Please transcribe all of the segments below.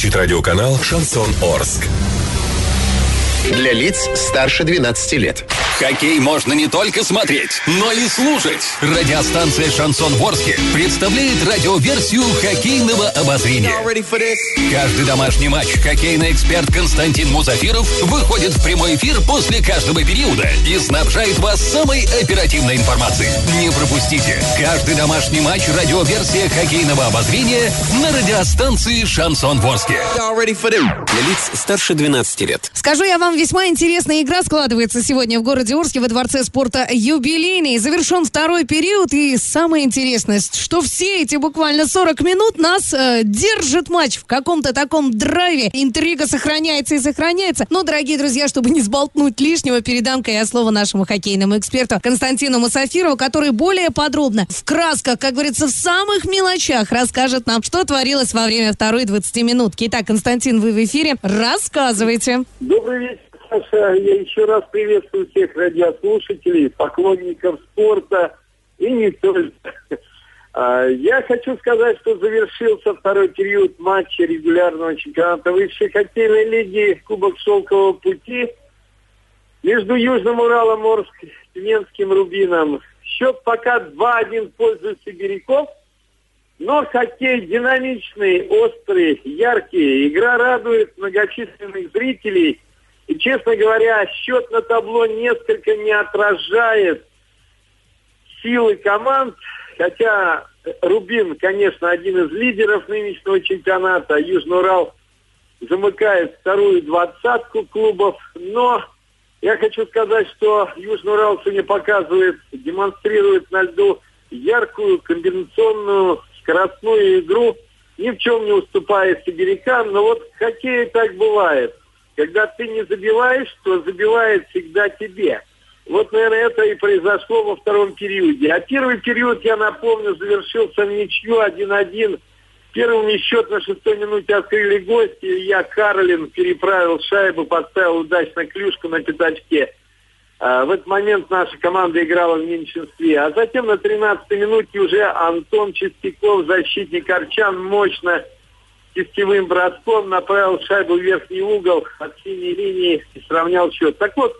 озвучит радиоканал «Шансон Орск». Для лиц старше 12 лет. Хоккей можно не только смотреть, но и слушать. Радиостанция «Шансон Ворске» представляет радиоверсию хоккейного обозрения. Каждый домашний матч хоккейный эксперт Константин Музафиров выходит в прямой эфир после каждого периода и снабжает вас самой оперативной информацией. Не пропустите. Каждый домашний матч радиоверсия хоккейного обозрения на радиостанции «Шансон Ворске». Для лиц старше 12 лет. Скажу я вам, весьма интересная игра складывается сегодня в городе Орске во Дворце спорта «Юбилейный». Завершен второй период, и самое интересное, что все эти буквально 40 минут нас э, держит матч в каком-то таком драйве. Интрига сохраняется и сохраняется. Но, дорогие друзья, чтобы не сболтнуть лишнего, передам-ка я слово нашему хоккейному эксперту Константину Мусафирову, который более подробно, в красках, как говорится, в самых мелочах расскажет нам, что творилось во время второй 20 минутки. Итак, Константин, вы в эфире. Рассказывайте. Добрый вечер, Саша. Я еще раз приветствую всех радиослушателей, поклонников спорта и не только. А, Я хочу сказать, что завершился второй период матча регулярного чемпионата высшей хоккейной лиги Кубок Шелкового пути между Южным Уралом, Орск, Тюменским Рубином. Счет пока 2-1 в пользу сибиряков. Но хоккей динамичный, острый, яркий. Игра радует многочисленных зрителей. И, честно говоря, счет на табло несколько не отражает силы команд. Хотя Рубин, конечно, один из лидеров нынешнего чемпионата. Южный Урал замыкает вторую двадцатку клубов. Но я хочу сказать, что Южный Урал сегодня показывает, демонстрирует на льду яркую комбинационную скоростную игру, ни в чем не уступая сибирякам, но вот в хоккее так бывает. Когда ты не забиваешь, то забивает всегда тебе. Вот, наверное, это и произошло во втором периоде. А первый период, я напомню, завершился в ничью 1-1. Первым счет на шестой минуте открыли гости. Илья Карлин переправил шайбу, поставил удачно клюшку на пятачке. А, В этот момент наша команда играла в меньшинстве. А затем на 13-й минуте уже Антон Чистяков, защитник Арчан, мощно кистевым броском направил шайбу в верхний угол от синей линии и сравнял счет. Так вот,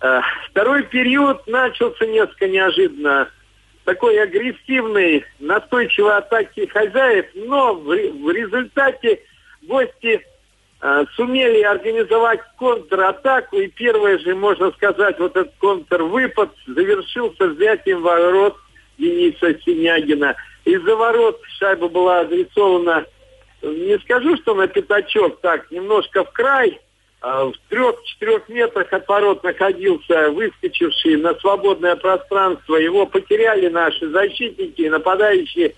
э, второй период начался несколько неожиданно. Такой агрессивной, настойчивой атаки хозяев, но в, в результате гости э, сумели организовать контратаку, и первый же, можно сказать, вот этот контрвыпад завершился взятием ворот Дениса Синягина. Из-за ворот шайба была адресована, не скажу, что на пятачок, так, немножко в край, а в трех-четырех метрах от ворот находился выскочивший на свободное пространство. Его потеряли наши защитники, нападающие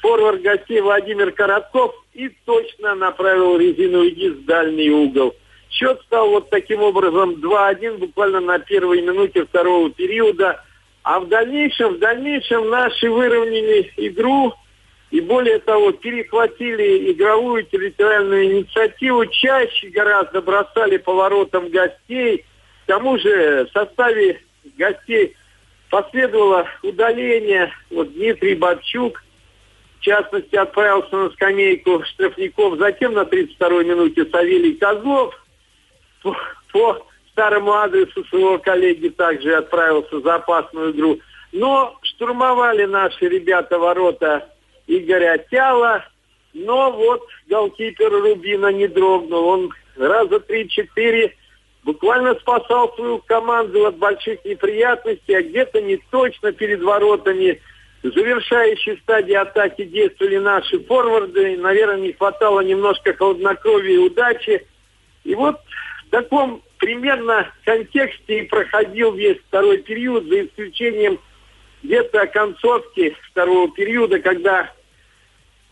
форвард гостей Владимир Коротков и точно направил резиновый диск в дальний угол. Счет стал вот таким образом 2-1 буквально на первой минуте второго периода. А в дальнейшем, в дальнейшем наши выровняли игру и более того, перехватили игровую территориальную инициативу, чаще гораздо бросали поворотом гостей. К тому же в составе гостей последовало удаление. Вот Дмитрий Бабчук, в частности, отправился на скамейку штрафников. Затем на 32-й минуте Савелий Козлов по, по старому адресу своего коллеги также отправился за опасную игру. Но штурмовали наши ребята ворота Игоря Тяла, но вот голкипер Рубина не дрогнул. Он раза три-четыре буквально спасал свою команду от больших неприятностей, а где-то не точно перед воротами. В завершающей стадии атаки действовали наши форварды. Наверное, не хватало немножко холоднокровия и удачи. И вот в таком примерно контексте и проходил весь второй период, за исключением где-то концовки второго периода, когда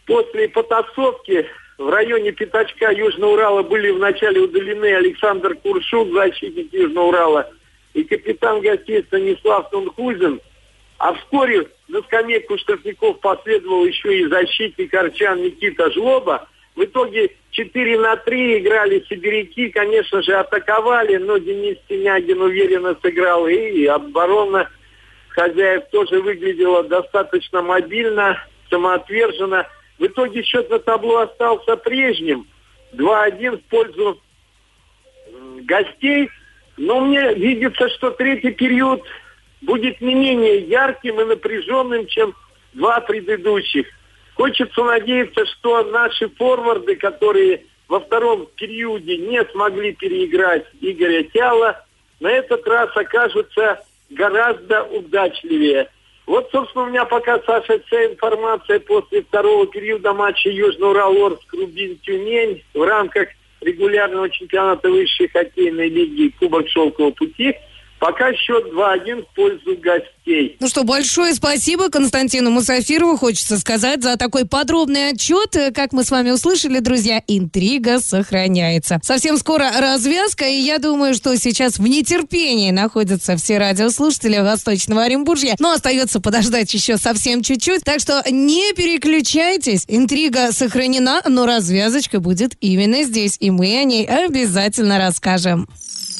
после потасовки в районе Пятачка Южного Урала были вначале удалены Александр Куршук, защитник Южного Урала, и капитан гостей Станислав Тунхузин. А вскоре на скамейку штрафников последовал еще и защитник Арчан Никита Жлоба. В итоге 4 на 3 играли сибиряки, конечно же, атаковали, но Денис Синягин уверенно сыграл, и оборона хозяев тоже выглядела достаточно мобильно, самоотверженно. В итоге счет на табло остался прежним. 2-1 в пользу гостей. Но мне видится, что третий период будет не менее ярким и напряженным, чем два предыдущих. Хочется надеяться, что наши форварды, которые во втором периоде не смогли переиграть Игоря Тяла, на этот раз окажутся гораздо удачливее. Вот, собственно, у меня пока, Саша, вся информация после второго периода матча Южный Урал, Орск, Рубин, Тюмень в рамках регулярного чемпионата высшей хоккейной лиги Кубок Шелкового пути – Пока счет 2-1 в пользу гостей. Ну что, большое спасибо Константину Мусафирову. Хочется сказать за такой подробный отчет. Как мы с вами услышали, друзья, интрига сохраняется. Совсем скоро развязка, и я думаю, что сейчас в нетерпении находятся все радиослушатели Восточного Оренбуржья. Но остается подождать еще совсем чуть-чуть. Так что не переключайтесь. Интрига сохранена, но развязочка будет именно здесь. И мы о ней обязательно расскажем.